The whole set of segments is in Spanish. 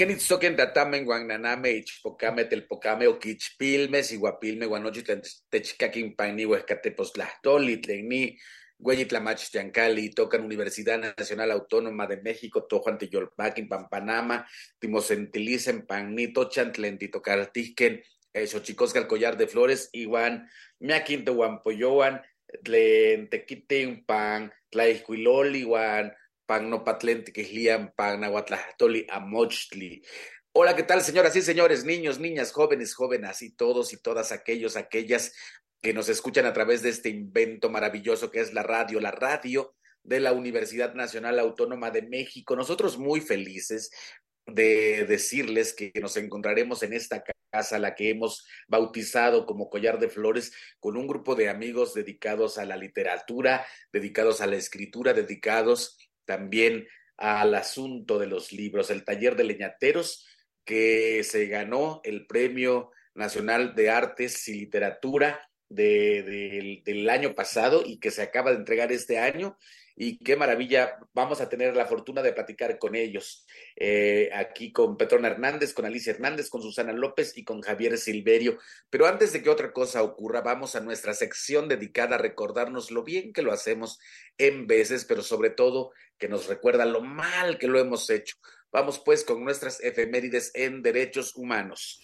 Kenitzoken tatamen guananame ichpocame telpocame oquichpilme siguapilme guanochi techcaquin paini huescateposlahtoli tlenni Güeyitlamach Yancali, tocan Universidad Nacional Autónoma de México, Tojuan Tiyolpaquin, Pampanama, Timosentilicen, Panito, Chantlentito Cartisquen, Xochicosca, el Collar de Flores, Iwan, Miaquinte, Huampoyoan, Tlentequite, Pan, Tlaiscuiloli, Iwan, Pagnopatlente, Pan, Nahuatlahtoli, Amochtli. Hola, ¿qué tal, señoras y señores, niños, niñas, jóvenes, jóvenes y todos y todas aquellos, aquellas que nos escuchan a través de este invento maravilloso que es la radio, la radio de la Universidad Nacional Autónoma de México. Nosotros muy felices de decirles que nos encontraremos en esta casa, la que hemos bautizado como Collar de Flores, con un grupo de amigos dedicados a la literatura, dedicados a la escritura, dedicados también al asunto de los libros, el taller de leñateros que se ganó el Premio Nacional de Artes y Literatura de, del año pasado y que se acaba de entregar este año. Y qué maravilla, vamos a tener la fortuna de platicar con ellos, eh, aquí con Petrona Hernández, con Alicia Hernández, con Susana López y con Javier Silverio. Pero antes de que otra cosa ocurra, vamos a nuestra sección dedicada a recordarnos lo bien que lo hacemos en veces, pero sobre todo que nos recuerda lo mal que lo hemos hecho. Vamos pues con nuestras efemérides en derechos humanos.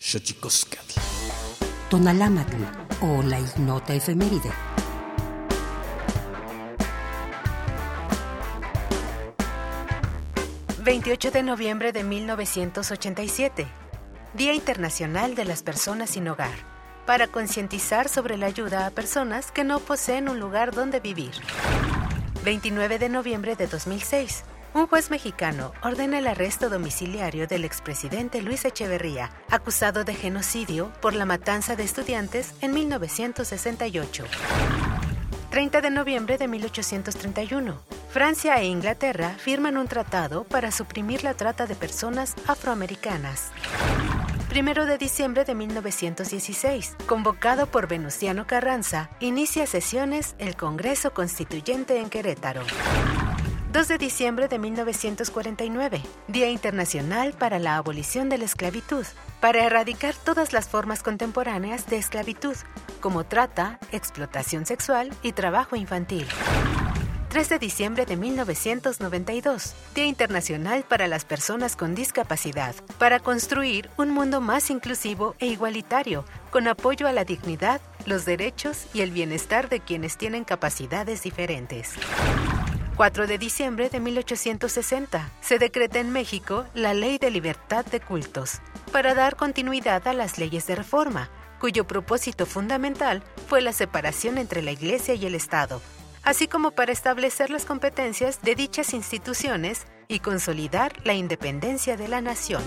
Tonalámatl o la ignota efeméride. ...28 de noviembre de 1987... ...Día Internacional de las Personas Sin Hogar... ...para concientizar sobre la ayuda a personas que no poseen un lugar donde vivir... 29 de noviembre de 2006 un juez mexicano ordena el arresto domiciliario del expresidente Luis Echeverría, acusado de genocidio por la matanza de estudiantes en 1968. 30 de noviembre de 1831. Francia e Inglaterra firman un tratado para suprimir la trata de personas afroamericanas. 1 de diciembre de 1916, convocado por Venustiano Carranza, inicia sesiones el Congreso Constituyente en Querétaro. 2 de diciembre de 1949, Día Internacional para la Abolición de la Esclavitud, para erradicar todas las formas contemporáneas de esclavitud, como trata, explotación sexual y trabajo infantil. 3 de diciembre de 1992, Día Internacional para las Personas con Discapacidad, para construir un mundo más inclusivo e igualitario, con apoyo a la dignidad, los derechos y el bienestar de quienes tienen capacidades diferentes. 4 de diciembre de 1860, se decreta en México la Ley de Libertad de Cultos, para dar continuidad a las leyes de reforma, cuyo propósito fundamental fue la separación entre la Iglesia y el Estado, así como para establecer las competencias de dichas instituciones y consolidar la independencia de la nación.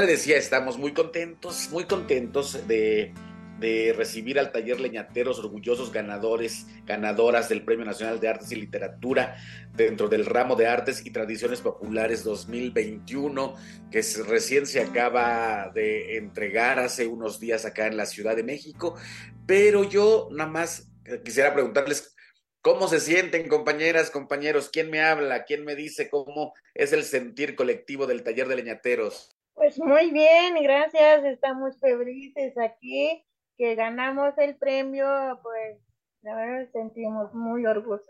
Le decía, estamos muy contentos, muy contentos de, recibir al taller Leñateros, orgullosos ganadores, ganadoras del Premio Nacional de Artes y Literatura dentro del ramo de Artes y Tradiciones Populares 2021, que recién se acaba de entregar hace unos días acá en la Ciudad de México. Pero yo nada más quisiera preguntarles ¿Cómo se sienten, compañeras, compañeros? ¿Quién me habla? ¿Quién me dice cómo es el sentir colectivo del taller de leñateros? Pues muy bien, gracias. Estamos felices aquí, que ganamos el premio, pues la verdad sentimos muy orgullosos.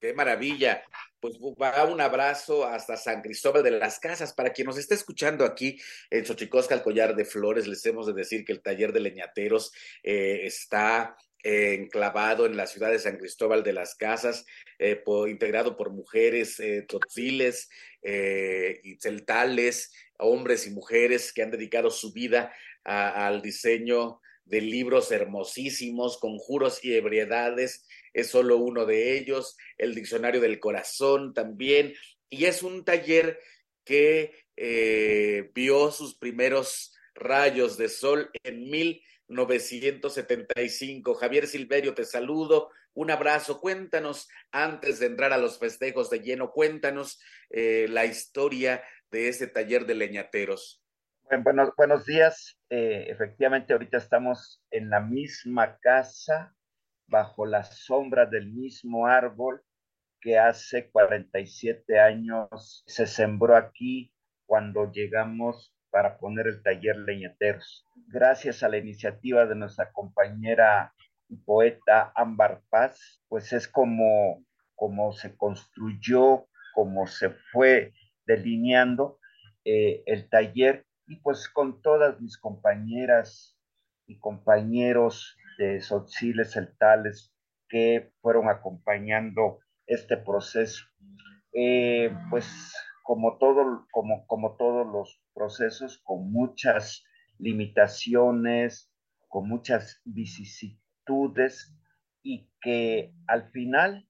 Qué maravilla. Pues va un abrazo hasta San Cristóbal de las Casas. Para quien nos esté escuchando aquí en Xochicosca, el collar de flores, les hemos de decir que el taller de leñateros eh, está eh, enclavado en la ciudad de San Cristóbal de las Casas, eh, integrado por mujeres eh, y celtales, hombres y mujeres que han dedicado su vida al diseño de libros hermosísimos, conjuros y ebriedades, es solo uno de ellos, el Diccionario del Corazón también, y es un taller que eh, vio sus primeros rayos de sol en 1975. Javier Silverio, te saludo, un abrazo, cuéntanos, antes de entrar a los festejos de lleno, cuéntanos eh, la historia de este taller de leñateros? Bueno, buenos días. Eh, efectivamente, ahorita estamos en la misma casa, bajo la sombra del mismo árbol que hace 47 años se sembró aquí cuando llegamos para poner el taller leñateros. Gracias a la iniciativa de nuestra compañera y poeta Ámbar Paz, pues es como, como se construyó, como se fue delineando eh, el taller y pues con todas mis compañeras y compañeros de Sotsiles Celtales que fueron acompañando este proceso. Eh, pues como, todo, como, como todos los procesos, con muchas limitaciones, con muchas vicisitudes y que al final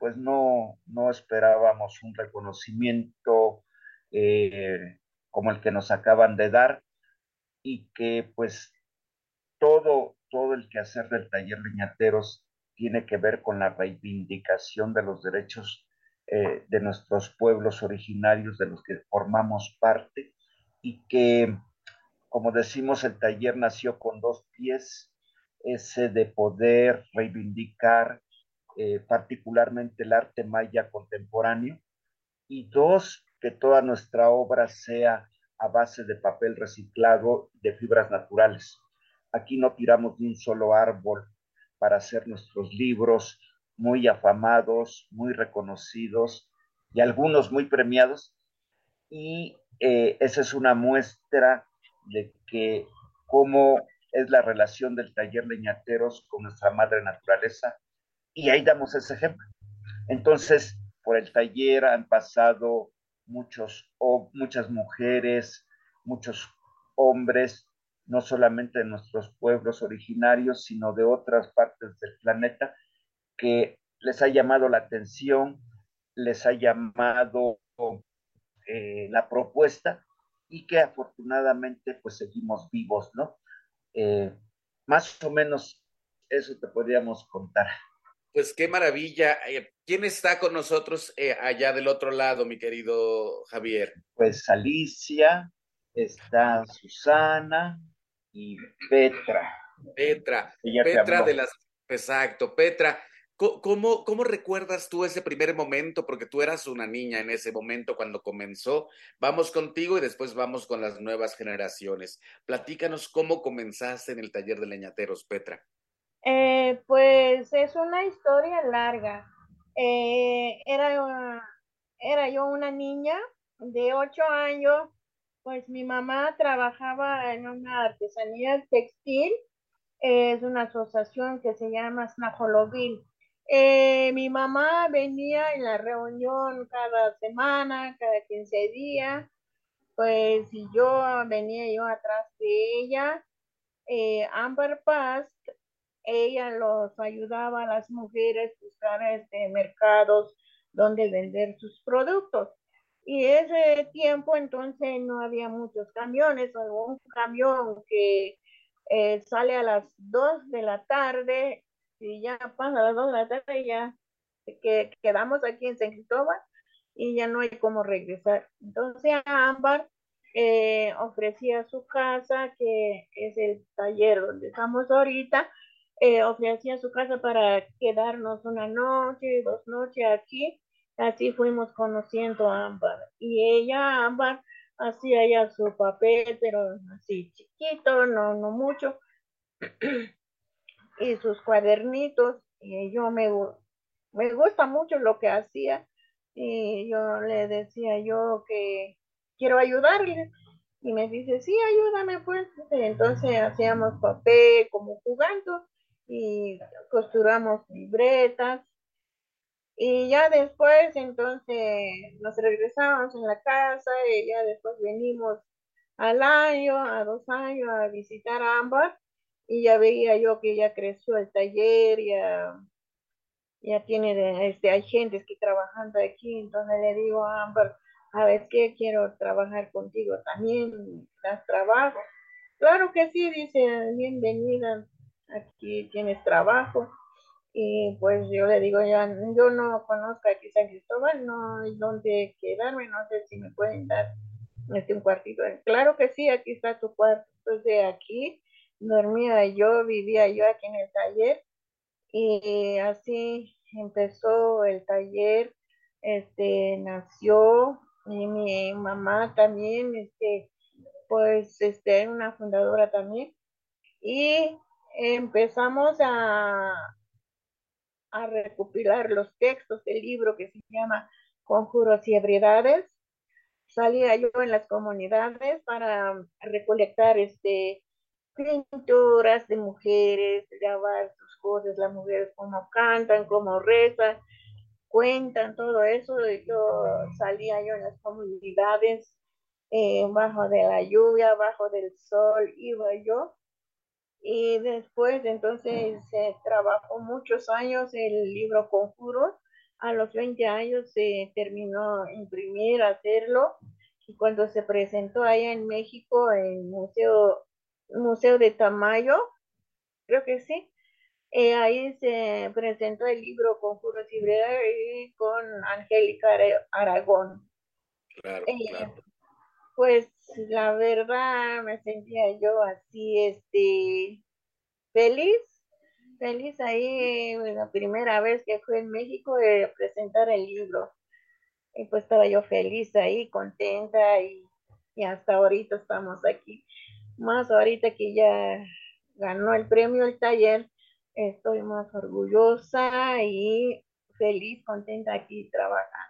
pues no, no esperábamos un reconocimiento eh, como el que nos acaban de dar y que pues todo, todo el quehacer del taller Leñateros tiene que ver con la reivindicación de los derechos eh, de nuestros pueblos originarios de los que formamos parte y que, como decimos, el taller nació con dos pies, ese de poder reivindicar eh, particularmente el arte maya contemporáneo, y dos, que toda nuestra obra sea a base de papel reciclado de fibras naturales. Aquí no tiramos de un solo árbol para hacer nuestros libros muy afamados, muy reconocidos y algunos muy premiados. Y eh, esa es una muestra de que cómo es la relación del taller leñateros con nuestra madre naturaleza y ahí damos ese ejemplo. Entonces, por el taller han pasado muchos, o muchas mujeres, muchos hombres, no solamente de nuestros pueblos originarios, sino de otras partes del planeta, que les ha llamado la atención, les ha llamado eh, la propuesta y que afortunadamente pues seguimos vivos, ¿no? Eh, más o menos eso te podríamos contar. Pues qué maravilla. Eh, ¿Quién está con nosotros eh, allá del otro lado, mi querido Javier? Pues Alicia, está Susana y Petra. Petra, Petra de las... Exacto, Petra. ¿Cómo, ¿Cómo recuerdas tú ese primer momento? Porque tú eras una niña en ese momento cuando comenzó. Vamos contigo y después vamos con las nuevas generaciones. Platícanos cómo comenzaste en el taller de leñateros, Petra. Eh, pues es una historia larga. Eh, era, era yo una niña de ocho años, pues mi mamá trabajaba en una artesanía textil, es una asociación que se llama Snajolovil. Eh, mi mamá venía en la reunión cada semana, cada 15 días, pues yo venía yo atrás de ella. Eh, Amber Paz ella los ayudaba a las mujeres a buscar este, mercados donde vender sus productos. Y ese tiempo entonces no había muchos camiones, o un camión que eh, sale a las 2 de la tarde y ya pasa a las 2 de la tarde ya que quedamos aquí en San Cristóbal y ya no hay cómo regresar. Entonces Ámbar eh, ofrecía su casa, que es el taller donde estamos ahorita, eh, ofrecía su casa para quedarnos una noche, dos noches aquí. Así fuimos conociendo a Ámbar. Y ella, Ámbar, hacía ya su papel, pero así chiquito, no, no mucho. y sus cuadernitos. Y yo me, me gusta mucho lo que hacía. Y yo le decía yo que quiero ayudarle. Y me dice, sí, ayúdame pues. Entonces hacíamos papel como jugando y costuramos libretas. Y ya después, entonces, nos regresamos en la casa y ya después venimos al año, a dos años, a visitar a Ámbar y ya veía yo que ya creció el taller, ya, ya tiene, este, hay gente que trabajando aquí, entonces le digo a Ámbar, a ver qué quiero trabajar contigo también, das trabajo. Claro que sí, dice, bienvenida, aquí tienes trabajo. Y pues yo le digo, ya, yo no conozco aquí San Cristóbal, no hay dónde quedarme, no sé si me pueden dar este un cuartito. Claro que sí, aquí está tu cuarto. Entonces aquí dormía yo, vivía yo aquí en el taller y así empezó el taller, este nació y mi mamá también, este, pues, este, una fundadora también y empezamos a, a recopilar los textos del libro que se llama Conjuros y Ebriedades. Salía yo en las comunidades para recolectar este, pinturas de mujeres, grabar sus cosas, las mujeres cómo cantan, cómo rezan, cuentan todo eso. Yo salía yo en las comunidades, eh, bajo de la lluvia, bajo del sol, iba yo y después entonces se trabajó muchos años el libro Conjuros. A los 20 años se terminó imprimir, hacerlo. Y cuando se presentó allá en México, en el Museo, Museo de Tamayo, creo que sí, eh, ahí se presentó el libro Conjuros y con Angélica Aragón. Claro, eh, claro. Pues la verdad me sentía yo así, este, feliz, feliz ahí la primera vez que fui en México de presentar el libro. Y pues estaba yo feliz ahí, contenta y, y hasta ahorita estamos aquí. Más ahorita que ya ganó el premio el taller, estoy más orgullosa y feliz, contenta aquí trabajando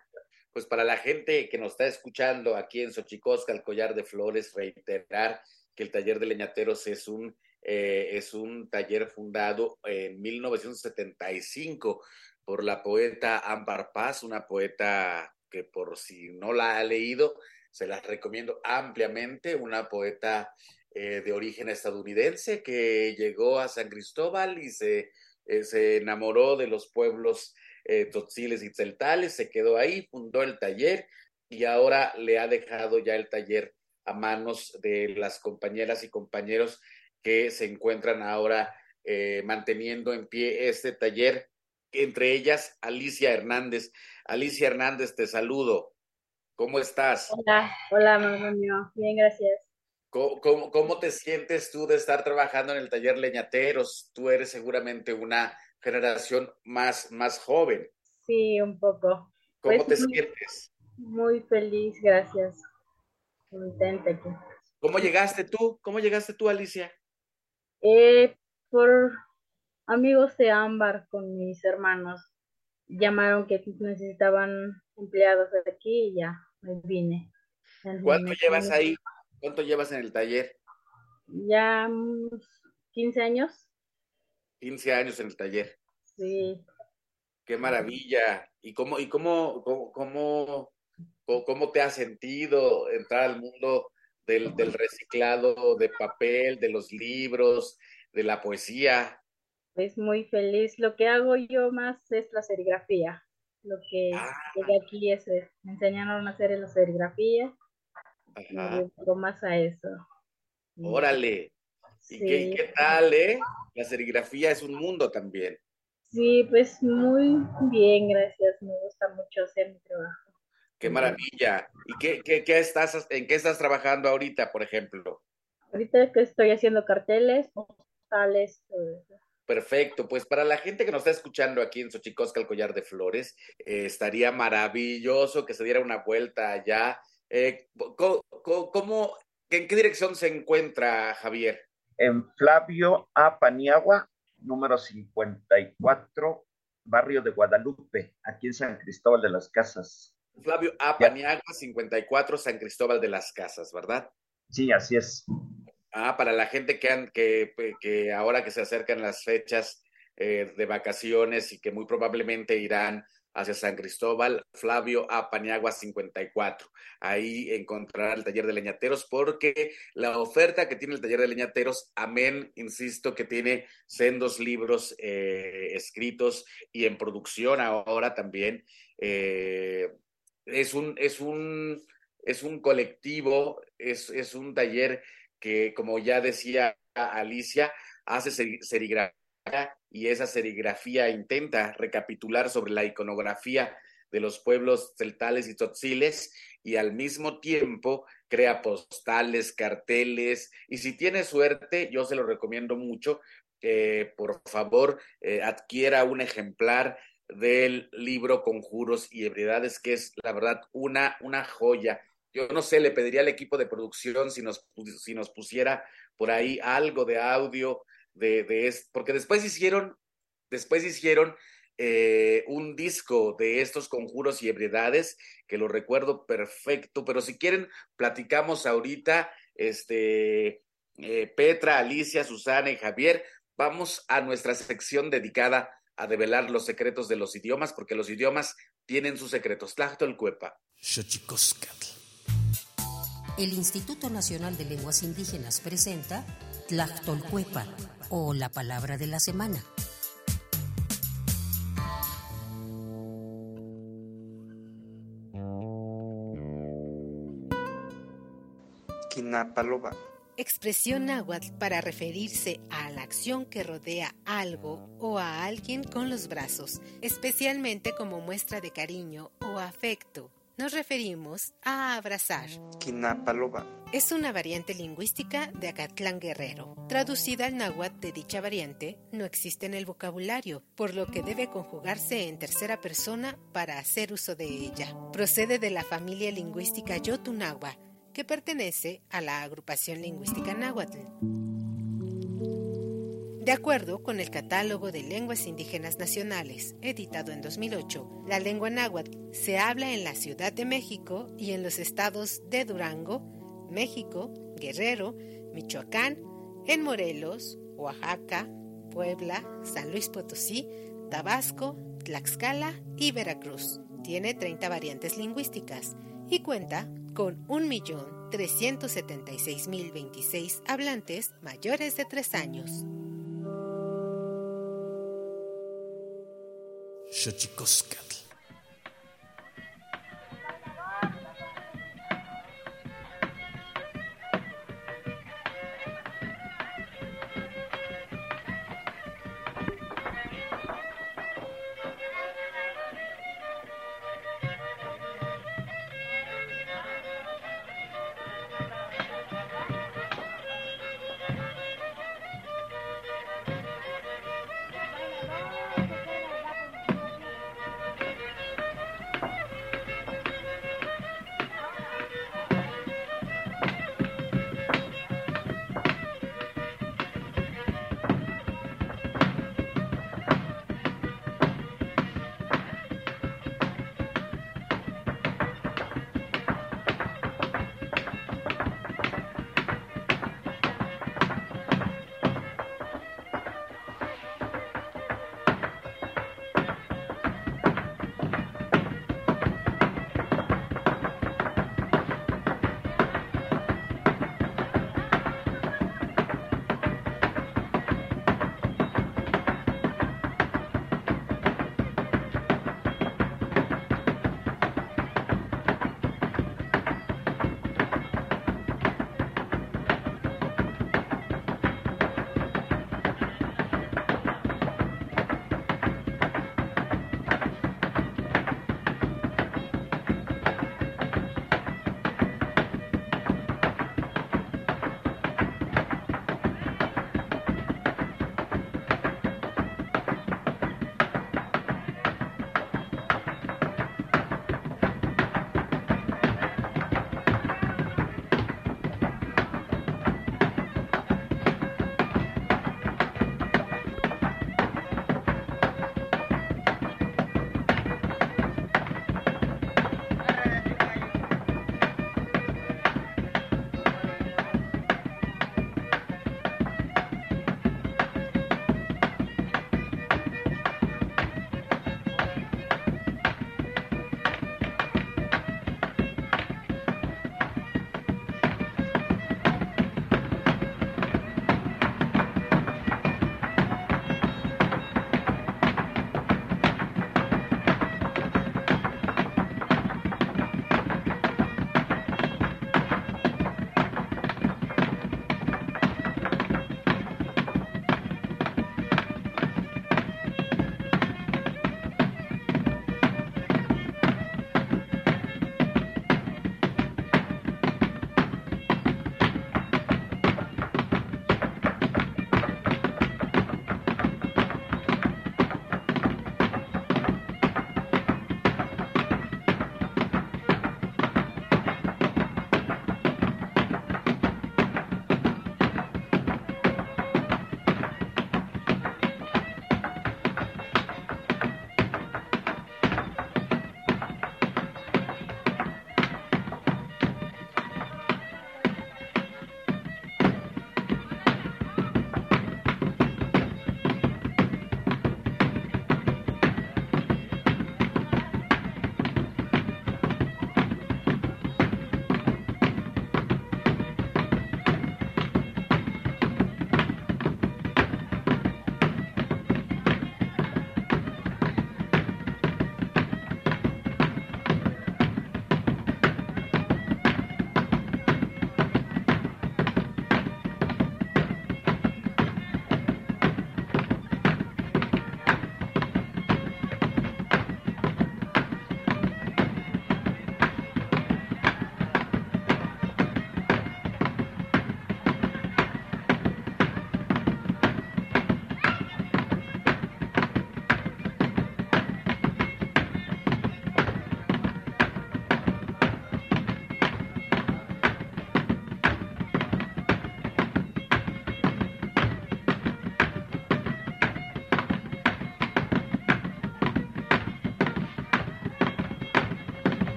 pues para la gente que nos está escuchando aquí en Xochicosca, el collar de flores, reiterar que el taller de leñateros es un, eh, es un taller fundado en 1975 por la poeta Ambar Paz, una poeta que por si no la ha leído, se la recomiendo ampliamente, una poeta eh, de origen estadounidense que llegó a San Cristóbal y se, eh, se enamoró de los pueblos eh, Totziles y Tzeltales, se quedó ahí, fundó el taller y ahora le ha dejado ya el taller a manos de las compañeras y compañeros que se encuentran ahora eh, manteniendo en pie este taller, entre ellas Alicia Hernández. Alicia Hernández, te saludo. ¿Cómo estás? Hola, hola, mamá Bien, gracias. ¿Cómo, cómo, te sientes tú de estar trabajando en el taller Leñateros? Tú eres seguramente una generación más, más joven. Sí, un poco. ¿Cómo pues te sientes? Muy feliz, gracias. Contenta ¿Cómo llegaste tú? ¿Cómo llegaste tú, Alicia? Eh, por amigos de Ámbar con mis hermanos. Llamaron que necesitaban empleados de aquí y ya me vine. ¿Cuánto llevas ahí? ¿Cuánto llevas en el taller? Ya 15 años. 15 años en el taller. Sí. Qué maravilla. ¿Y cómo, y cómo, cómo, cómo, te has sentido entrar al mundo del, del, reciclado de papel, de los libros, de la poesía? Es muy feliz. Lo que hago yo más es la serigrafía. Lo que ah. aquí es, me enseñaron a hacer la serigrafía. Ajá. Me más a eso. Órale. ¿Y qué, qué tal, eh? La serigrafía es un mundo también. Sí, pues muy bien, gracias. Me gusta mucho hacer mi trabajo. Qué maravilla. ¿Y qué, qué, qué estás, en qué estás trabajando ahorita, por ejemplo? Ahorita que estoy haciendo carteles, postales, todo eso. Perfecto, pues para la gente que nos está escuchando aquí en Xochicosca, el collar de flores, eh, estaría maravilloso que se diera una vuelta allá. Eh, ¿cómo, ¿En qué dirección se encuentra Javier? En Flavio A. Paniagua, número 54, barrio de Guadalupe, aquí en San Cristóbal de las Casas. Flavio A. Paniagua, 54, San Cristóbal de las Casas, ¿verdad? Sí, así es. Ah, para la gente que, han, que, que ahora que se acercan las fechas eh, de vacaciones y que muy probablemente irán hacia San Cristóbal, Flavio A. Paniagua 54. Ahí encontrará el taller de leñateros porque la oferta que tiene el taller de leñateros, amén, insisto, que tiene sendos libros eh, escritos y en producción ahora también. Eh, es, un, es, un, es un colectivo, es, es un taller que, como ya decía Alicia, hace serigrafía y esa serigrafía intenta recapitular sobre la iconografía de los pueblos celtales y tzotziles y al mismo tiempo crea postales, carteles y si tiene suerte, yo se lo recomiendo mucho, eh, por favor eh, adquiera un ejemplar del libro Conjuros y Ebriedades, que es la verdad una, una joya. Yo no sé, le pediría al equipo de producción si nos, si nos pusiera por ahí algo de audio de, de esto, porque después hicieron, después hicieron eh, un disco de estos conjuros y ebriedades, que lo recuerdo perfecto, pero si quieren, platicamos ahorita, este, eh, Petra, Alicia, Susana y Javier, vamos a nuestra sección dedicada a develar los secretos de los idiomas, porque los idiomas tienen sus secretos. Cuepa. El Instituto Nacional de Lenguas Indígenas presenta Tlactolcuepa o la palabra de la semana. Quinapaloba. Expresión náhuatl para referirse a la acción que rodea algo o a alguien con los brazos, especialmente como muestra de cariño o afecto nos referimos a abrazar. Quinapaloba. Es una variante lingüística de Acatlán Guerrero. Traducida al náhuatl de dicha variante, no existe en el vocabulario, por lo que debe conjugarse en tercera persona para hacer uso de ella. Procede de la familia lingüística Yotunagua, que pertenece a la agrupación lingüística náhuatl. De acuerdo con el Catálogo de Lenguas Indígenas Nacionales, editado en 2008, la lengua náhuatl se habla en la Ciudad de México y en los estados de Durango, México, Guerrero, Michoacán, en Morelos, Oaxaca, Puebla, San Luis Potosí, Tabasco, Tlaxcala y Veracruz. Tiene 30 variantes lingüísticas y cuenta con 1.376.026 hablantes mayores de 3 años. Xochicoscatl.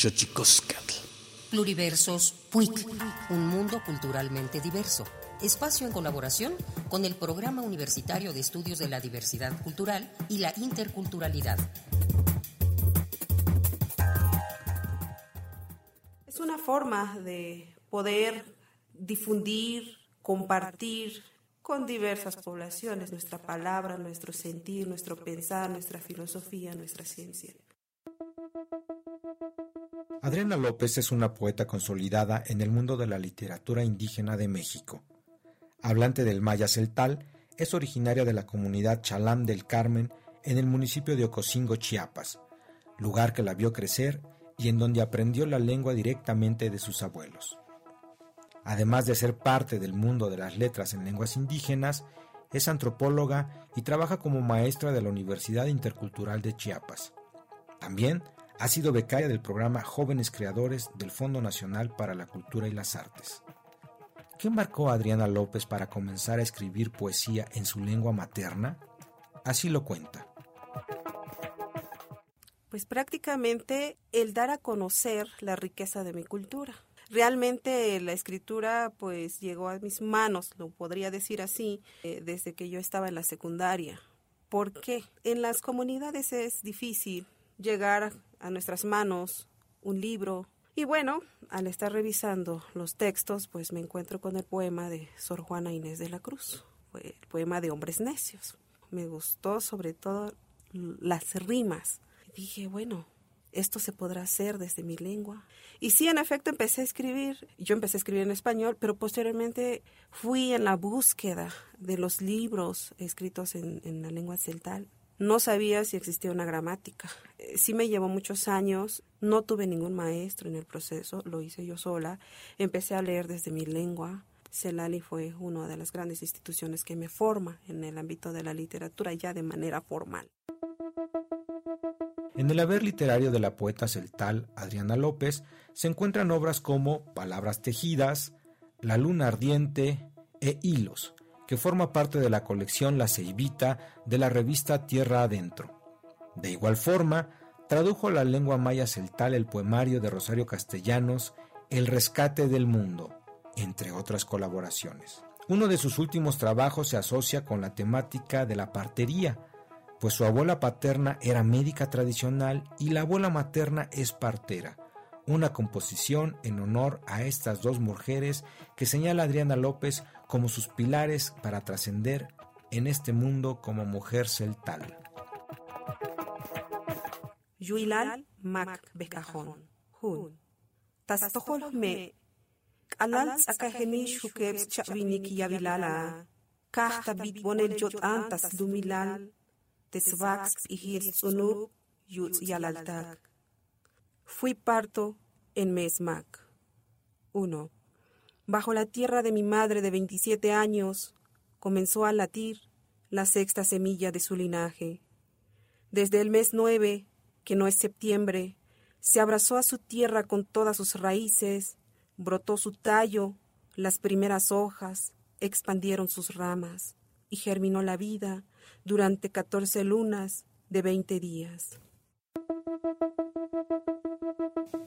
Xochicoscatl. Pluriversos PUIC, un mundo culturalmente diverso. Espacio en colaboración con el Programa Universitario de Estudios de la Diversidad Cultural y la Interculturalidad. Es una forma de poder difundir, compartir con diversas poblaciones nuestra palabra, nuestro sentir, nuestro pensar, nuestra filosofía, nuestra ciencia. Adriana López es una poeta consolidada en el mundo de la literatura indígena de México. Hablante del maya celtal, es originaria de la comunidad Chalam del Carmen en el municipio de Ocosingo, Chiapas, lugar que la vio crecer y en donde aprendió la lengua directamente de sus abuelos. Además de ser parte del mundo de las letras en lenguas indígenas, es antropóloga y trabaja como maestra de la Universidad Intercultural de Chiapas. También ha sido becaria del programa Jóvenes Creadores del Fondo Nacional para la Cultura y las Artes. ¿Qué marcó a Adriana López para comenzar a escribir poesía en su lengua materna? Así lo cuenta. Pues prácticamente el dar a conocer la riqueza de mi cultura realmente la escritura pues llegó a mis manos, lo podría decir así, eh, desde que yo estaba en la secundaria. ¿Por qué? En las comunidades es difícil llegar a nuestras manos un libro. Y bueno, al estar revisando los textos, pues me encuentro con el poema de Sor Juana Inés de la Cruz, el poema de Hombres Necios. Me gustó sobre todo las rimas. dije, bueno, esto se podrá hacer desde mi lengua. Y sí, en efecto, empecé a escribir. Yo empecé a escribir en español, pero posteriormente fui en la búsqueda de los libros escritos en, la lengua celtal. No sabía si existía una gramática. Eh, sí me llevó muchos años. No tuve ningún maestro en el proceso. Lo hice yo sola. Empecé a leer desde mi lengua. Celali fue una de las grandes instituciones que me forma en el ámbito de la literatura ya de manera formal. En el haber literario de la poeta celtal Adriana López se encuentran obras como Palabras tejidas, La luna ardiente e Hilos, que forma parte de la colección La Ceibita de la revista Tierra Adentro. De igual forma, tradujo la lengua maya celtal el poemario de Rosario Castellanos El rescate del mundo, entre otras colaboraciones. Uno de sus últimos trabajos se asocia con la temática de la partería, pues su abuela paterna era médica tradicional y la abuela materna es partera, una composición en honor a estas dos mujeres que señala Adriana López como sus pilares para trascender en este mundo como mujer celtal. Yuilal Mac Becajón, Hun. Tastohol me. Alal Sakaheni Shukebs Chavinik Yavilala. Kahtabit Bonel Jot Antas Lumilal. Fui parto en Mesmac. 1. Bajo la tierra de mi madre de 27 años comenzó a latir la sexta semilla de su linaje. Desde el mes 9, que no es septiembre, se abrazó a su tierra con todas sus raíces, brotó su tallo, las primeras hojas, expandieron sus ramas y germinó la vida durante 14 lunas de 20 días.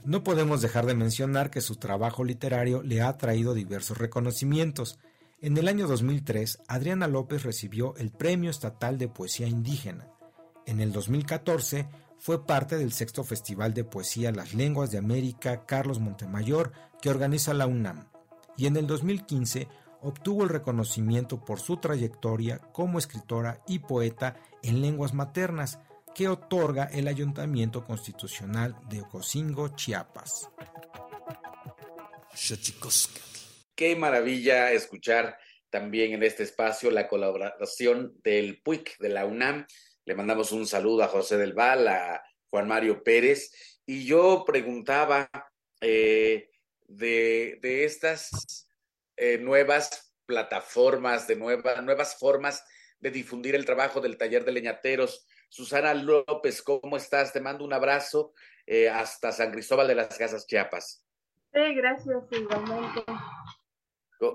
No podemos dejar de mencionar que su trabajo literario le ha traído diversos reconocimientos. En el año 2003, Adriana López recibió el Premio Estatal de Poesía Indígena. En el 2014, fue parte del sexto Festival de Poesía Las Lenguas de América Carlos Montemayor que organiza la UNAM. Y en el 2015 obtuvo el reconocimiento por su trayectoria como escritora y poeta en lenguas maternas que otorga el Ayuntamiento Constitucional de Ocosingo, Chiapas. Qué maravilla escuchar también en este espacio la colaboración del PUIC de la UNAM. Le mandamos un saludo a José del Val, a Juan Mario Pérez. Y yo preguntaba eh, de, de estas eh, nuevas plataformas, de nuevas formas de difundir el trabajo del taller de leñateros. Susana López, ¿cómo estás? Te mando un abrazo eh, hasta San Cristóbal de las Casas, Chiapas. Sí, gracias, igualmente.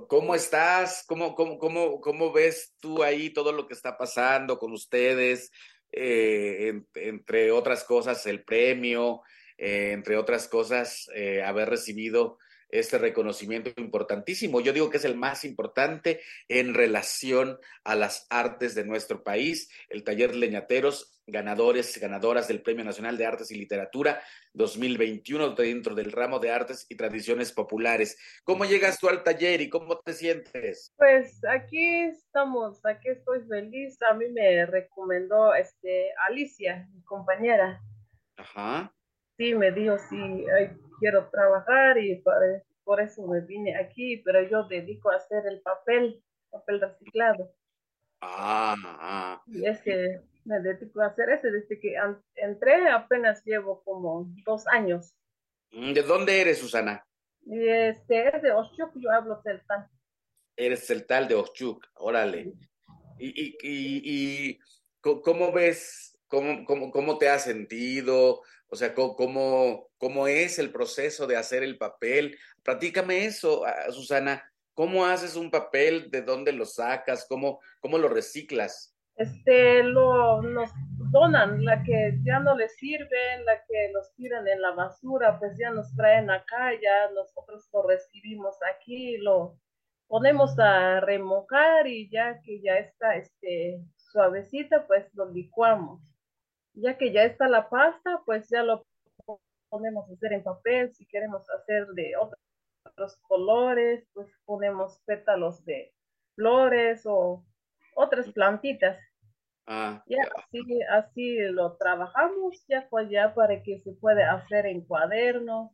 ¿Cómo estás? ¿Cómo, cómo, cómo, cómo ves tú ahí todo lo que está pasando con ustedes? Eh, entre otras cosas, el premio, eh, entre otras cosas, eh, haber recibido este reconocimiento importantísimo. Yo digo que es el más importante en relación a las artes de nuestro país, el taller Leñateros, ganadores, ganadoras del Premio Nacional de Artes y Literatura 2021 dentro del ramo de artes y tradiciones populares. ¿Cómo llegas tú al taller y cómo te sientes? Pues aquí estamos, aquí estoy feliz. A mí me recomendó este Alicia, mi compañera. Ajá. Sí, me dijo, sí, quiero trabajar y por, eso me vine aquí, pero yo dedico a hacer el papel, papel reciclado. Ah, ah. Y es que me dedico a hacer eso desde que entré, apenas llevo como dos años. Mm, ¿De dónde eres, Susana? Este, es de Oshuk, yo hablo celtal. Eres celtal de Oshuk, órale. ¿Y, y, y, y cómo ves, cómo, cómo, cómo te has sentido? O sea, ¿cómo, ¿cómo es el proceso de hacer el papel? Platícame eso, Susana. ¿Cómo haces un papel? ¿De dónde lo sacas? ¿Cómo, cómo lo reciclas? Este, lo, nos donan, la que ya no les sirve, la que los tiran en la basura, pues ya nos traen acá, ya nosotros lo recibimos aquí, lo ponemos a remojar y ya que ya está este, suavecita, pues lo licuamos ya que ya está la pasta, pues ya lo podemos hacer en papel. Si queremos hacer de otros colores, pues ponemos pétalos de flores o otras plantitas. Ah, ya, así, así lo trabajamos ya pues ya para que se pueda hacer en cuadernos.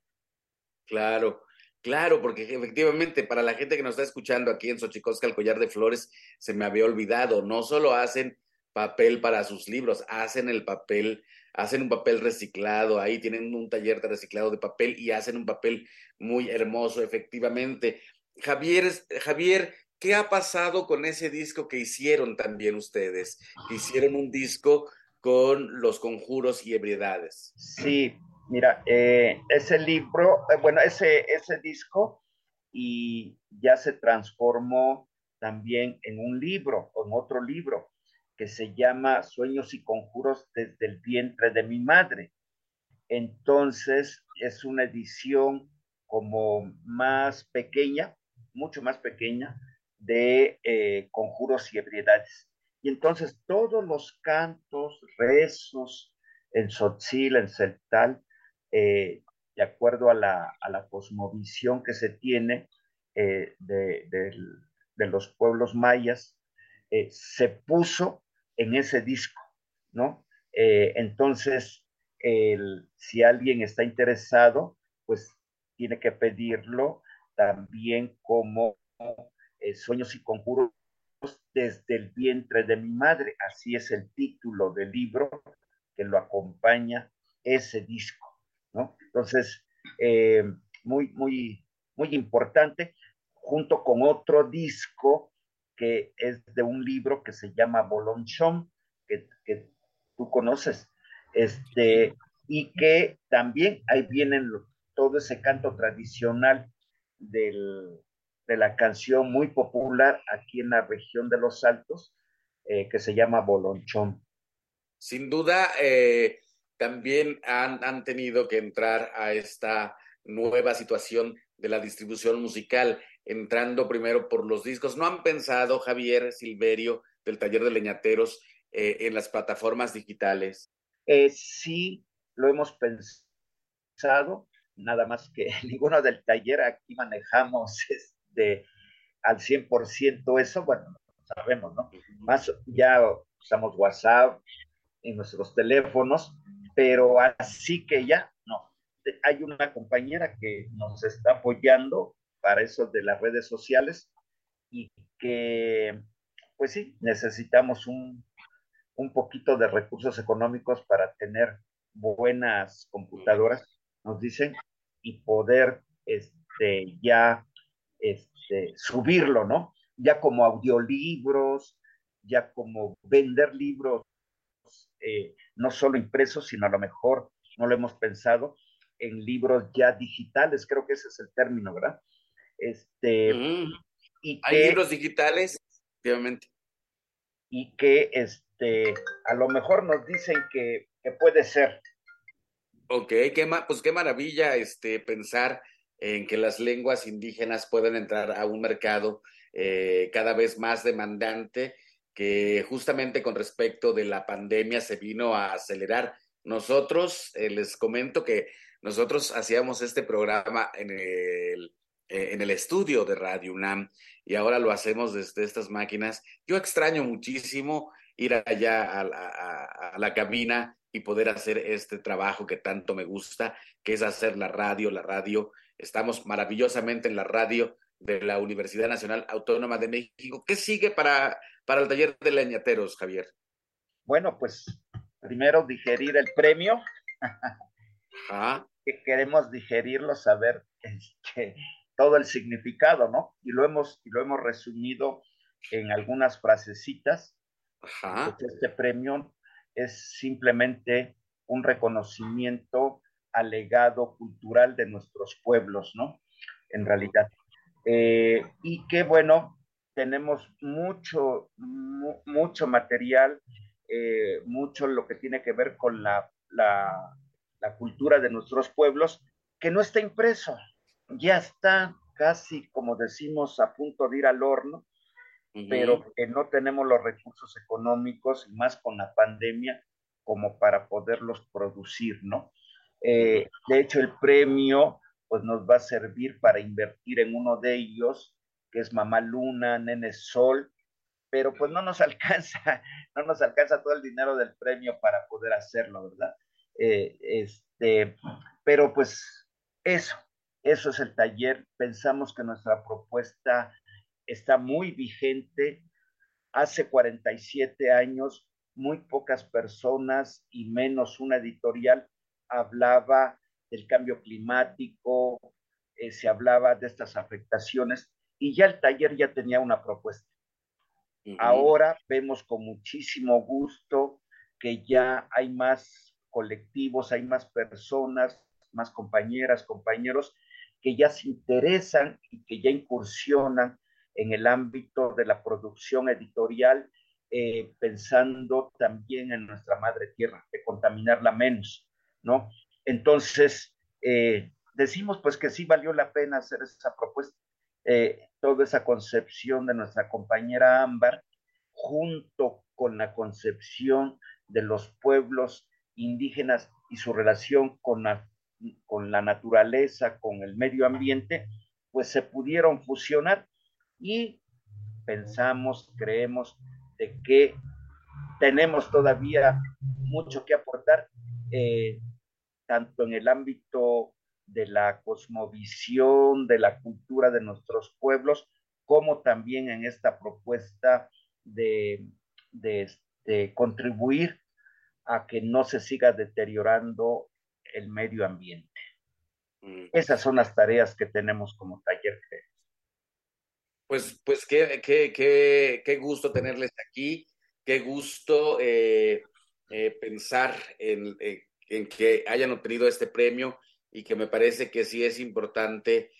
Claro, claro, porque efectivamente para la gente que nos está escuchando aquí en Xochicosca, el collar de flores, se me había olvidado, no solo hacen papel para sus libros, hacen el papel, hacen un papel reciclado, ahí tienen un taller de reciclado de papel y hacen un papel muy hermoso, efectivamente. Javier, Javier, ¿qué ha pasado con ese disco que hicieron también ustedes? hicieron un disco con los conjuros y ebriedades. Sí, mira, eh, ese libro, eh, bueno, ese, ese disco y ya se transformó también en un libro, en otro libro que se llama Sueños y Conjuros desde el vientre de mi madre. Entonces es una edición como más pequeña, mucho más pequeña, de eh, conjuros y ebriedades. Y entonces todos los cantos, rezos, en Sotzil, en Celtal, eh, de acuerdo a la, a cosmovisión que se tiene eh, de, de, los pueblos mayas, se puso en ese disco, ¿no? Eh, entonces, si alguien está interesado, pues tiene que pedirlo también como eh, Sueños y Conjuros desde el vientre de mi madre. Así es el título del libro que lo acompaña ese disco, ¿no? Entonces, eh, muy, muy, muy importante, junto con otro disco que es de un libro que se llama Bolonchón, que, que tú conoces, este, y que también ahí vienen todo ese canto tradicional del, de la canción muy popular aquí en la región de los Altos, eh, que se llama Bolonchón. Sin duda, eh, también han, han tenido que entrar a esta nueva situación de la distribución musical entrando primero por los discos. ¿No han pensado, Javier Silverio, del taller de leñateros, eh, en las plataformas digitales? Eh, sí, lo hemos pensado, nada más que ninguno del taller aquí manejamos este, al 100% eso, bueno, sabemos, ¿no? Más ya usamos WhatsApp en nuestros teléfonos, pero así que ya, no. Hay una compañera que nos está apoyando para eso de las redes sociales y que, pues sí, necesitamos un, un poquito de recursos económicos para tener buenas computadoras, nos dicen, y poder este, ya este, subirlo, ¿no? Ya como audiolibros, ya como vender libros, eh, no solo impresos, sino a lo mejor, no lo hemos pensado, en libros ya digitales, creo que ese es el término, ¿verdad? Este, mm. y Hay libros digitales, obviamente. Y que este, a lo mejor nos dicen que, puede ser, Ok, qué pues qué maravilla este, pensar en que las lenguas indígenas puedan entrar a un mercado eh, cada vez más demandante que justamente con respecto de la pandemia se vino a acelerar. Nosotros, eh, les comento que nosotros hacíamos este programa en el, eh, en el estudio de Radio UNAM y ahora lo hacemos desde estas máquinas. Yo extraño muchísimo ir allá a la cabina y poder hacer este trabajo que tanto me gusta, que es hacer la radio, la radio. Estamos maravillosamente en la radio de la Universidad Nacional Autónoma de México. ¿Qué sigue para, para el taller de leñateros, Javier? Bueno, pues primero digerir el premio. Que queremos digerirlo, saber este, todo el significado, ¿no? Y lo hemos, y lo hemos resumido en algunas frasecitas. Ajá. Pues este premio es simplemente un reconocimiento al legado cultural de nuestros pueblos, ¿no? En realidad. Eh, y qué bueno, tenemos mucho, mucho material, eh, mucho lo que tiene que ver con la, la, cultura de nuestros pueblos, que no está impreso, ya está casi, como decimos, a punto de ir al horno, pero que no tenemos los recursos económicos, y más con la pandemia, como para poderlos producir, ¿no? Eh, de hecho, el premio pues nos va a servir para invertir en uno de ellos, que es Mamá Luna, Nene Sol, pero pues no nos alcanza, no nos alcanza todo el dinero del premio para poder hacerlo, ¿verdad? Eh, este, pero pues eso, eso es el taller. Pensamos que nuestra propuesta está muy vigente. Hace 47 años, muy pocas personas y menos una editorial hablaba del cambio climático, eh, se hablaba de estas afectaciones y ya el taller ya tenía una propuesta. Ahora vemos con muchísimo gusto que ya hay más colectivos, hay más personas, más compañeras, compañeros que ya se interesan y que ya incursionan en el ámbito de la producción editorial, eh, pensando también en nuestra madre tierra, de contaminarla menos, ¿no? Entonces, eh, decimos pues que sí valió la pena hacer esa propuesta, eh, toda esa concepción de nuestra compañera Ámbar, junto con la concepción de los pueblos indígenas y su relación con la, con la naturaleza, con el medio ambiente, pues se pudieron fusionar. Y pensamos, creemos de que tenemos todavía mucho que aportar, eh, tanto en el ámbito de la cosmovisión, de la cultura de nuestros pueblos, como también en esta propuesta de, de, contribuir a que no se siga deteriorando el medio ambiente. Mm. Esas son las tareas que tenemos como taller. Pues, pues qué, qué, qué, qué gusto tenerles aquí, qué gusto eh, eh, pensar en, eh, en, que hayan obtenido este premio y que me parece que sí es importante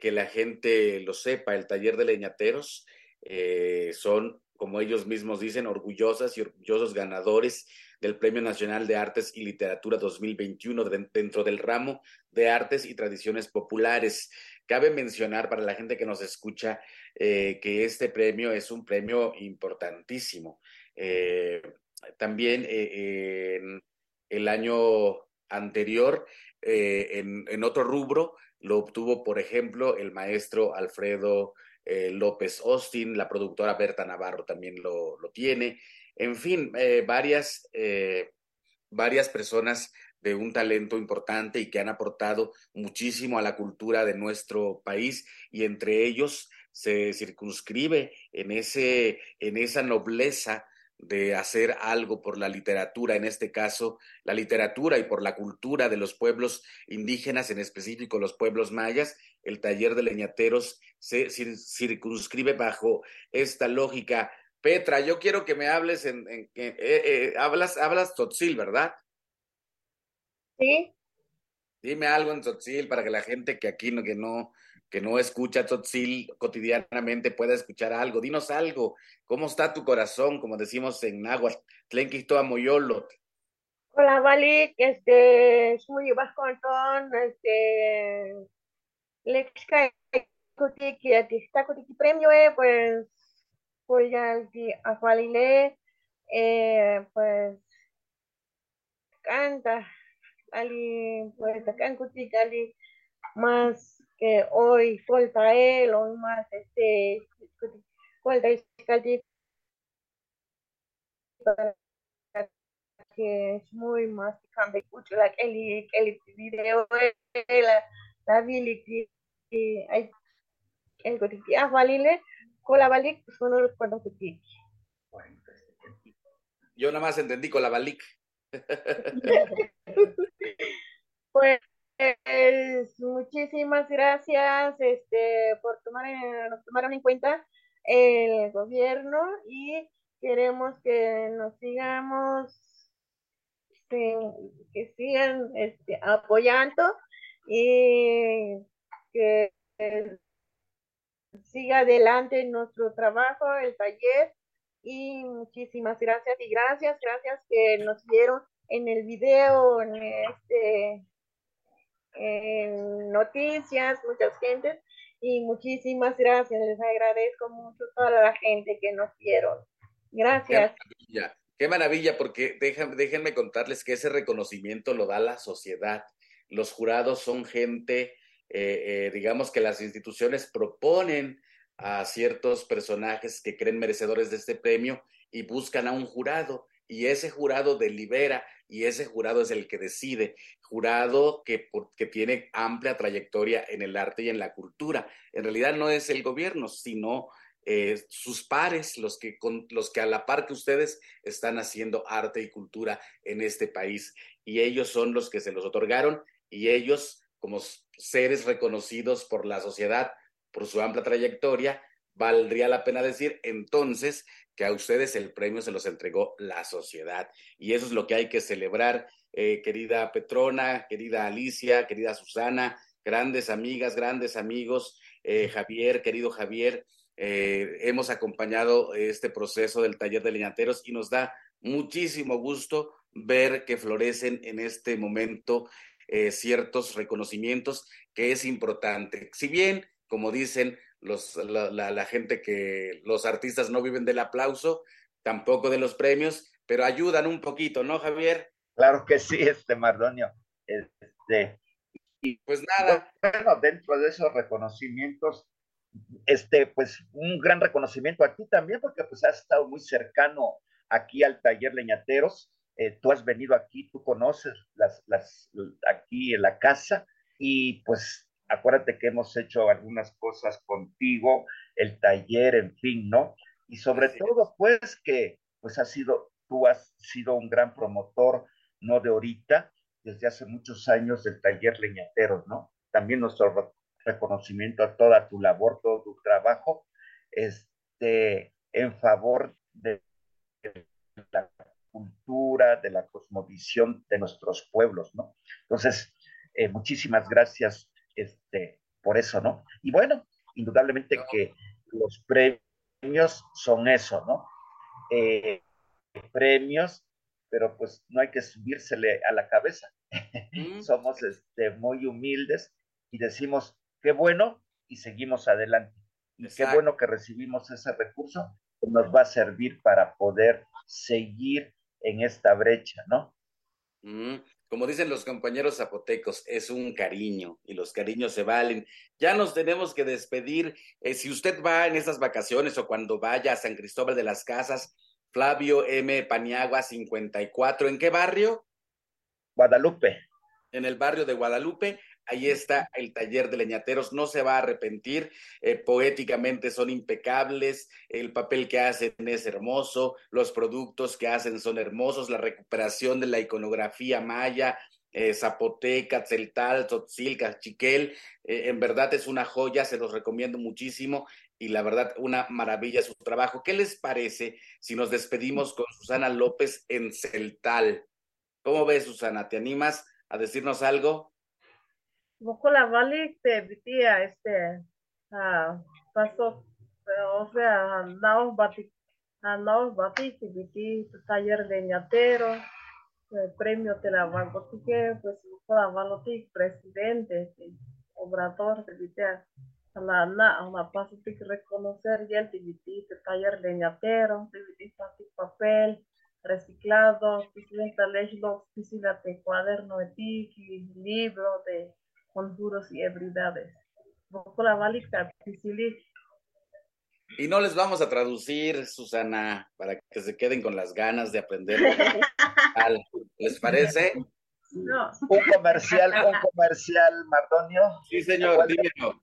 que la gente lo sepa. El taller de leñateros son, como ellos mismos dicen, orgullosas y orgullosos ganadores del Premio Nacional de Artes y Literatura 2021 dentro del ramo de artes y tradiciones populares. Cabe mencionar para la gente que nos escucha eh, que este premio es un premio importantísimo. Eh, también eh, el año anterior, en, en, otro rubro, lo obtuvo, por ejemplo, el maestro Alfredo López Austin, la productora Berta Navarro también lo, lo tiene. En fin, varias, varias personas de un talento importante y que han aportado muchísimo a la cultura de nuestro país y entre ellos se circunscribe en, ese, en esa nobleza de hacer algo por la literatura, en este caso la literatura y por la cultura de los pueblos indígenas, en específico los pueblos mayas, el taller de leñateros se circunscribe bajo esta lógica. Petra, yo quiero que me hables en, eh, eh, hablas, hablas Totzil, ¿verdad? Sí. Dime algo en Tzotzil para que la gente que aquí no, que no, que no escucha Tzotzil cotidianamente pueda escuchar algo. Dinos algo. ¿Cómo está tu corazón? Como decimos en Náhuatl, Tlenquito Amoyolo. Hola, Balik, este, es muy bajo este, Lexka, Kutiki, está Kutiki premio, eh, pues, ya, a Jualile, eh, pues, canta, Ali, pues, acá en más que hoy, falta él, hoy más, este, falta que es muy más que escucho la el, el video la la bili que hay el que ah la balik son los cuando que yo nada más entendí con la balik pues muchísimas gracias este por tomar nos tomaron en cuenta el gobierno y queremos que nos sigamos que sigan este, apoyando y que siga adelante nuestro trabajo, el taller. Y muchísimas gracias y gracias, gracias que nos vieron en el video, en este en noticias, muchas gentes, y muchísimas gracias, les agradezco mucho a toda la gente que nos vieron. Gracias. Qué maravilla, porque déjenme contarles que ese reconocimiento lo da la sociedad. Los jurados son gente, eh, eh, digamos que las instituciones proponen a ciertos personajes que creen merecedores de este premio y buscan a un jurado y ese jurado delibera y ese jurado es el que decide, jurado que, tiene amplia trayectoria en el arte y en la cultura. En realidad no es el gobierno, sino eh, sus pares, los que, con, los que a la par que ustedes están haciendo arte y cultura en este país. Y ellos son los que se los otorgaron y ellos, como seres reconocidos por la sociedad, por su amplia trayectoria, valdría la pena decir entonces que a ustedes el premio se los entregó la sociedad. Y eso es lo que hay que celebrar, eh, querida Petrona, querida Alicia, querida Susana, grandes amigas, grandes amigos, eh, Javier, querido Javier. Eh, hemos acompañado este proceso del taller de leñateros y nos da muchísimo gusto ver que florecen en este momento eh, ciertos reconocimientos que es importante. Si bien, como dicen los, la, la, gente que los artistas no viven del aplauso, tampoco de los premios, pero ayudan un poquito, ¿no, Javier? Claro que sí, este Mardonio. Este, y pues nada. Bueno, dentro de esos reconocimientos este, pues un gran reconocimiento a ti también, porque pues has estado muy cercano aquí al taller Leñateros. Eh, tú has venido aquí, tú conoces las, las, aquí en la casa y pues acuérdate que hemos hecho algunas cosas contigo, el taller, en fin, ¿no? Y sobre todo, pues que pues has sido, tú has sido un gran promotor, no de ahorita, desde hace muchos años del taller Leñateros, ¿no? También nuestro reconocimiento a toda tu labor, todo tu trabajo, este, en favor de la cultura, de la cosmovisión de nuestros pueblos, ¿no? Entonces, eh, muchísimas gracias este, por eso, ¿no? Y bueno, indudablemente que los premios son eso, ¿no? Eh, premios, pero pues no hay que subírsele a la cabeza. Mm. Somos este, muy humildes y decimos, qué bueno y seguimos adelante. Y qué bueno que recibimos ese recurso que nos va a servir para poder seguir en esta brecha, ¿no? Mm, como dicen los compañeros zapotecos, es un cariño y los cariños se valen. Ya nos tenemos que despedir. Eh, si usted va en estas vacaciones o cuando vaya a San Cristóbal de las Casas, Flavio M. Paniagua 54, ¿en qué barrio? Guadalupe. En el barrio de Guadalupe. Ahí está el taller de leñateros, no se va a arrepentir, eh, poéticamente son impecables, el papel que hacen es hermoso, los productos que hacen son hermosos, la recuperación de la iconografía maya, eh, zapoteca, celtal, tzotzil, chiquel, eh, en verdad es una joya, se los recomiendo muchísimo y la verdad una maravilla su trabajo. ¿Qué les parece si nos despedimos con Susana López en Celtal? ¿Cómo ves, Susana? ¿Te animas a decirnos algo? La Valley te tía este ah pasó o sea andamos bati andamos bati biti taller de ñatero el premio de la que pues para valotic presidente obrador de vitea a la na una paso que reconocer y el dividi de taller leñatero dividi papel reciclado presidenta leglo piscina de cuaderno de libro de conjuros y piscili y no les vamos a traducir, Susana, para que se queden con las ganas de aprender. ¿Les parece? No. Un comercial, un comercial, Mardonio. Sí, señor, dímelo.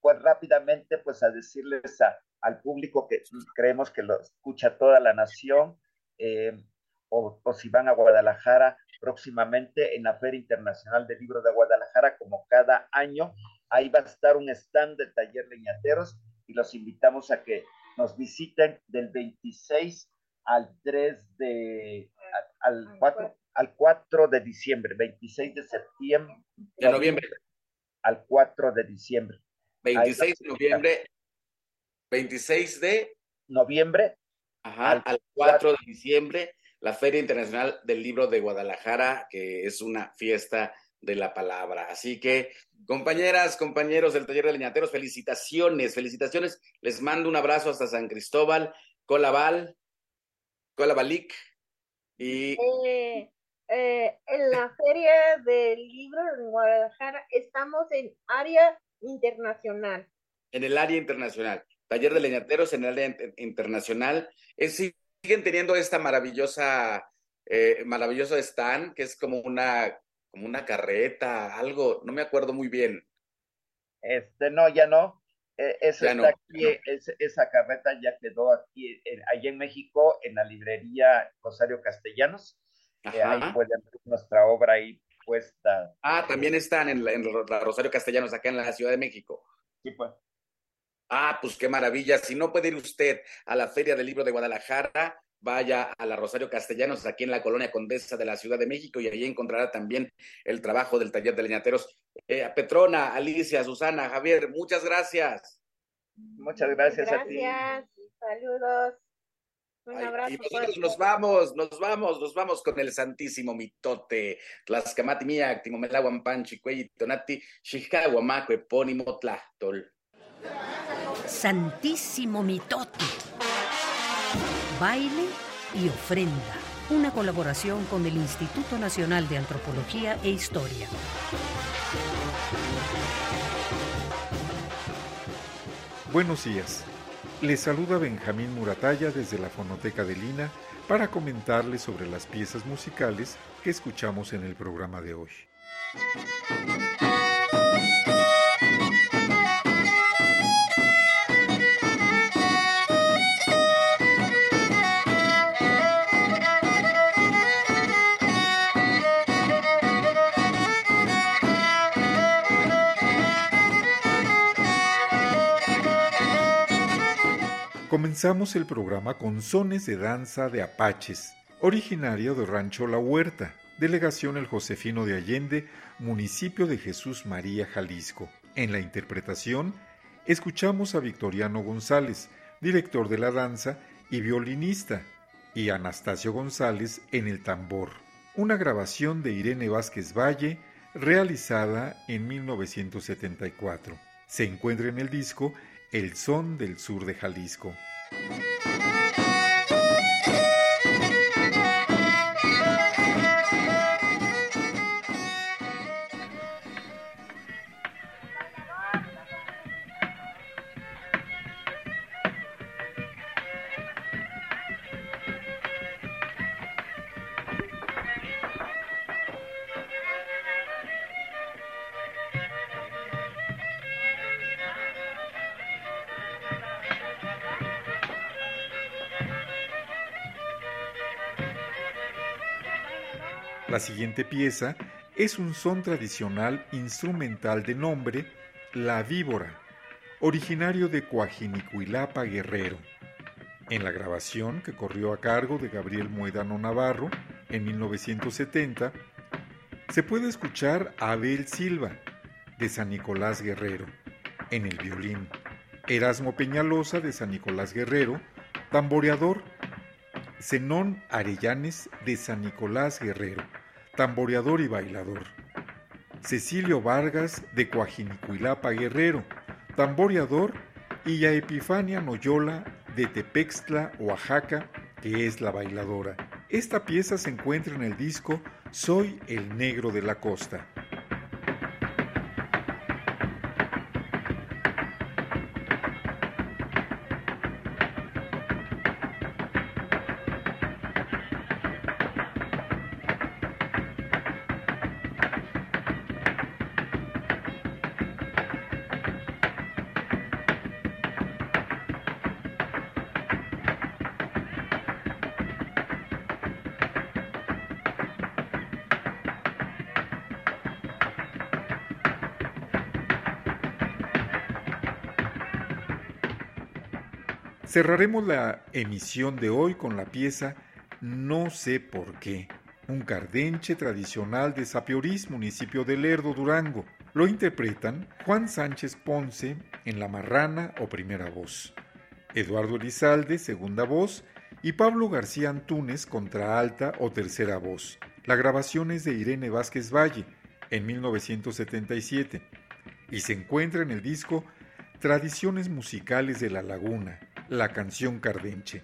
Pues rápidamente, pues a decirles al público que creemos que lo escucha toda la nación, eh, o, o, si van a Guadalajara próximamente en la Feria Internacional del Libro de Guadalajara, como cada año, ahí va a estar un stand del taller leñateros y los invitamos a que nos visiten del 26 al 3 de, al, 4, al 4 de diciembre, 26 de septiembre. De noviembre. Al 4 de diciembre. 26 de noviembre. 26 de noviembre. Ajá, al, 4 de diciembre, la Feria Internacional del Libro de Guadalajara, que es una fiesta de la palabra. Así que Compañeras, compañeros del taller de leñateros, felicitaciones, felicitaciones. Les mando un abrazo hasta San Cristóbal, Colaval, Colabalic y... Eh, eh, en la feria del libro en Guadalajara estamos en área internacional. En el área internacional. Taller de leñateros en el área internacional. Siguen teniendo esta maravillosa, eh, maravilloso stand, que es como una como una carreta, algo, no me acuerdo muy bien. Este, no, ya no. E, esa, aquí, esa carreta ya quedó aquí, allá en México, en la librería Rosario Castellanos. Eh, ahí pueden ver nuestra obra ahí puesta. Ah, también están en la, en la Rosario Castellanos, acá en la Ciudad de México. Sí, pues. Ah, pues qué maravilla. Si no puede ir usted a la Feria del Libro de Guadalajara, vaya a la Rosario Castellanos, aquí en la colonia Condesa de la Ciudad de México, y allí encontrará también el trabajo del taller de leñateros. Eh, Petrona, Alicia, Susana, Javier, muchas gracias. Muchas gracias, a ti. Gracias, saludos. Un abrazo. Y nosotros nos vamos, nos vamos, nos vamos con el santísimo mitote. Tlaxcamati miak, timomelaguan panchi, tonati, epónimo tlachtol. Santísimo mitote Baile y ofrenda. Una colaboración con el Instituto Nacional de Antropología e Historia. Buenos días. Les saluda Benjamín Murataya desde la Fonoteca de Lina para comentarles sobre las piezas musicales que escuchamos en el programa de hoy. Comenzamos el programa con sones de danza de apaches, originario de Rancho La Huerta, delegación El Josefino de Allende, municipio de Jesús María, Jalisco. En la interpretación, escuchamos a Victoriano González, director de la danza y violinista, y Anastasio González en el tambor. Una grabación de Irene Vázquez Valle, realizada en 1974. Se encuentra en el disco el son del sur de Jalisco. Pieza es un son tradicional instrumental de nombre La Víbora, originario de Coajinicuilapa, Guerrero. En la grabación, que corrió a cargo de Gabriel Moedano Navarro en 1970, se puede escuchar a Abel Silva, de San Nicolás Guerrero, en el violín, Erasmo Peñalosa de San Nicolás Guerrero, tamboreador, Zenón Arellanes de San Nicolás Guerrero, tamboreador y bailador. Cecilio Vargas de Coajinicuilapa Guerrero, tamboreador, y ya Epifania Noyola de Tepextla, Oaxaca, que es la bailadora. Esta pieza se encuentra en el disco Soy el Negro de la Costa. Cerraremos la emisión de hoy con la pieza No sé por qué, un cardenche tradicional de Sapiorís, municipio de Lerdo, Durango. Lo interpretan Juan Sánchez Ponce en la marrana o primera voz, Eduardo Elizalde, segunda voz, y Pablo García Antúnez, contra alta o tercera voz. La grabación es de Irene Vázquez Valle, en 1977, y se encuentra en el disco Tradiciones Musicales de la Laguna, la canción Cardenche.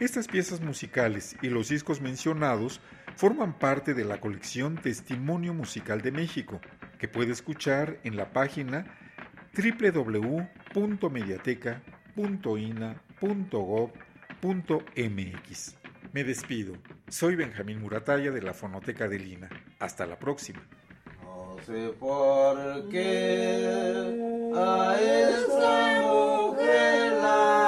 Estas piezas musicales y los discos mencionados forman parte de la colección Testimonio Musical de México, que puede escuchar en la página www.mediateca.ina.gov.mx. Me despido. Soy Benjamín Murataya de la Fonoteca de Lina. Hasta la próxima. No sé por qué a mujer la